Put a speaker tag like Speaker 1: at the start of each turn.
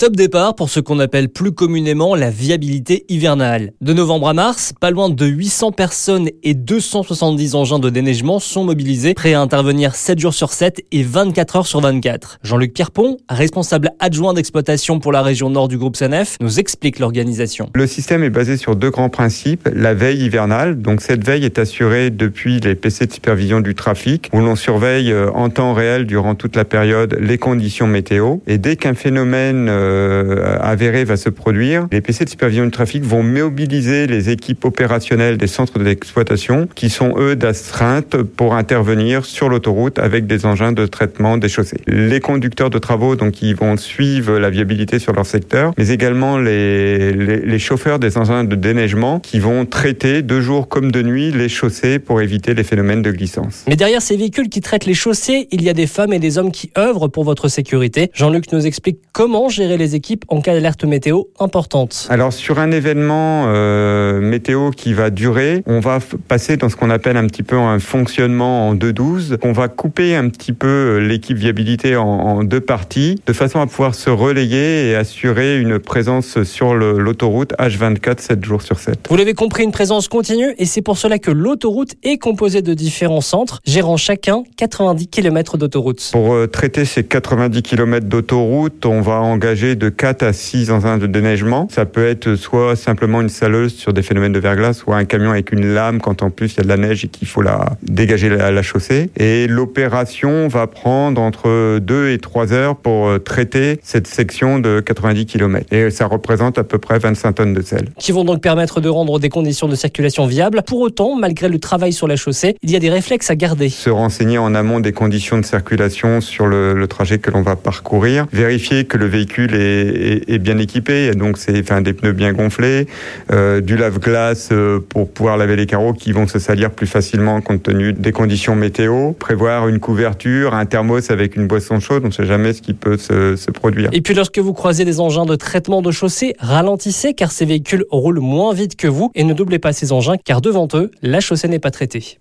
Speaker 1: Top départ pour ce qu'on appelle plus communément la viabilité hivernale. De novembre à mars, pas loin de 800 personnes et 270 engins de déneigement sont mobilisés, prêts à intervenir 7 jours sur 7 et 24 heures sur 24. Jean-Luc Pierpont, responsable adjoint d'exploitation pour la région nord du groupe SANEF, nous explique l'organisation.
Speaker 2: Le système est basé sur deux grands principes. La veille hivernale, donc cette veille est assurée depuis les PC de supervision du trafic, où l'on surveille euh, en temps réel durant toute la période les conditions météo. Et dès qu'un phénomène euh, euh, avéré va se produire, les PC de supervision du trafic vont mobiliser les équipes opérationnelles des centres d'exploitation qui sont eux d'astreinte pour intervenir sur l'autoroute avec des engins de traitement des chaussées. Les conducteurs de travaux donc ils vont suivre la viabilité sur leur secteur, mais également les, les, les chauffeurs des engins de déneigement qui vont traiter de jour comme de nuit les chaussées pour éviter les phénomènes de glissance.
Speaker 1: Mais derrière ces véhicules qui traitent les chaussées, il y a des femmes et des hommes qui œuvrent pour votre sécurité. Jean-Luc nous explique comment gérer les équipes en cas d'alerte météo importante.
Speaker 2: Alors sur un événement euh, météo qui va durer, on va passer dans ce qu'on appelle un petit peu un fonctionnement en 2-12. On va couper un petit peu euh, l'équipe viabilité en, en, deux parties, de façon à pouvoir se relayer et assurer une présence sur l'autoroute H24 7 jours sur 7.
Speaker 1: Vous l'avez compris, une présence continue et c'est pour cela que l'autoroute est composée de différents centres, gérant chacun 90 km d'autoroute.
Speaker 2: Pour euh, traiter ces 90 km d'autoroute, on va engager de 4 à 6 engins de déneigement. Ça peut être soit simplement une saleuse sur des phénomènes de verglas, soit un camion avec une lame quand en plus il y a de la neige et qu'il faut la dégager la, la chaussée. Et l'opération va prendre entre 2 et 3 heures pour euh, traiter cette section de 90 km. Et ça représente à peu près 25 tonnes de sel.
Speaker 1: Qui vont donc permettre de rendre des conditions de circulation viables. Pour autant, malgré le travail sur la chaussée, il y a des réflexes à garder.
Speaker 2: Se renseigner en amont des conditions de circulation sur le, le trajet que l'on va parcourir, vérifier que le véhicule est, est, bien équipé, donc c'est enfin, des pneus bien gonflés, euh, du lave-glace euh, pour pouvoir laver les carreaux qui vont se salir plus facilement compte tenu des conditions météo, prévoir une couverture, un thermos avec une boisson chaude, on ne sait jamais ce qui peut se produire.
Speaker 1: Et puis lorsque vous croisez des engins de traitement de chaussée, ralentissez car ces véhicules roulent moins vite que vous et ne doublez pas ces engins car devant eux, la chaussée n'est pas traitée.